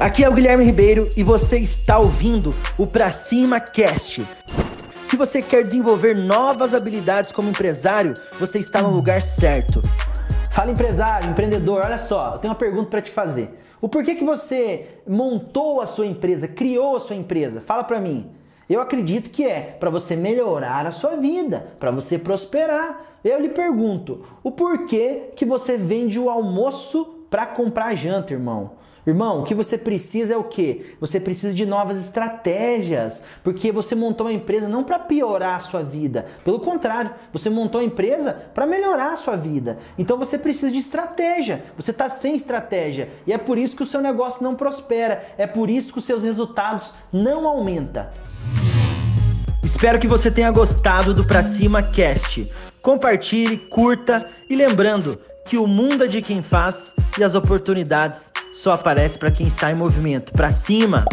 Aqui é o Guilherme Ribeiro e você está ouvindo o Pra Cima Cast. Se você quer desenvolver novas habilidades como empresário, você está no lugar certo. Fala empresário, empreendedor, olha só, eu tenho uma pergunta para te fazer. O porquê que você montou a sua empresa, criou a sua empresa? Fala para mim. Eu acredito que é para você melhorar a sua vida, para você prosperar. Eu lhe pergunto, o porquê que você vende o almoço para comprar janta, irmão? Irmão, o que você precisa é o quê? Você precisa de novas estratégias, porque você montou uma empresa não para piorar a sua vida, pelo contrário, você montou a empresa para melhorar a sua vida. Então você precisa de estratégia. Você está sem estratégia e é por isso que o seu negócio não prospera, é por isso que os seus resultados não aumentam. Espero que você tenha gostado do Pra Cima Cast. Compartilhe, curta e lembrando que o mundo é de quem faz e as oportunidades só aparece para quem está em movimento. Para cima!